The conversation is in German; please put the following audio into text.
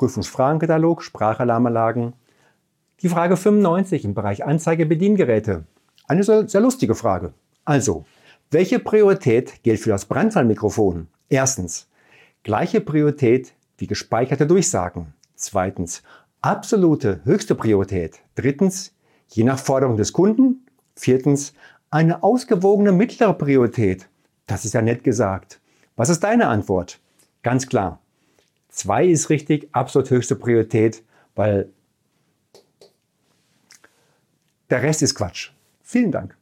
Prüfungsfragenkatalog, Sprachalarmanlagen. Die Frage 95 im Bereich Anzeige Bediengeräte. Eine sehr, sehr lustige Frage. Also, welche Priorität gilt für das Brandfallmikrofon? Erstens, gleiche Priorität wie gespeicherte Durchsagen. Zweitens, absolute höchste Priorität. Drittens, je nach Forderung des Kunden. Viertens, eine ausgewogene mittlere Priorität. Das ist ja nett gesagt. Was ist deine Antwort? Ganz klar. Zwei ist richtig, absolut höchste Priorität, weil der Rest ist Quatsch. Vielen Dank.